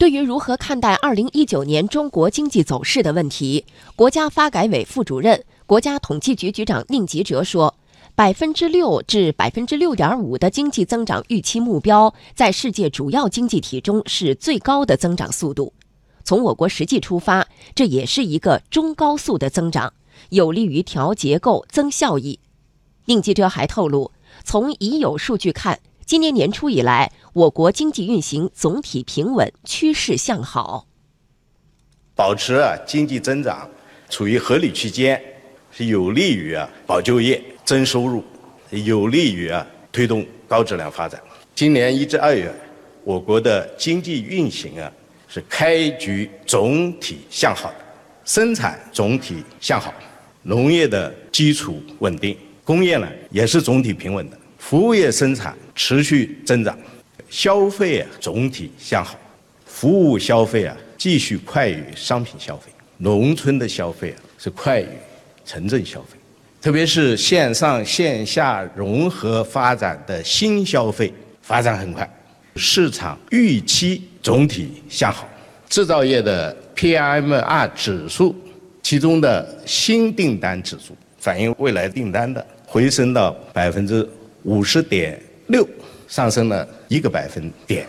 对于如何看待二零一九年中国经济走势的问题，国家发改委副主任、国家统计局局长宁吉喆说：“百分之六至百分之六点五的经济增长预期目标，在世界主要经济体中是最高的增长速度。从我国实际出发，这也是一个中高速的增长，有利于调结构、增效益。”宁吉喆还透露，从已有数据看。今年年初以来，我国经济运行总体平稳，趋势向好。保持啊经济增长处于合理区间，是有利于啊保就业、增收入，有利于啊推动高质量发展。今年一至二月，我国的经济运行啊是开局总体向好的，生产总体向好，农业的基础稳定，工业呢也是总体平稳的。服务业生产持续增长，消费总体向好，服务消费啊继续快于商品消费，农村的消费啊是快于城镇消费，特别是线上线下融合发展的新消费发展很快，市场预期总体向好，制造业的 PMI 指数，其中的新订单指数反映未来订单的回升到百分之。五十点六，上升了一个百分点。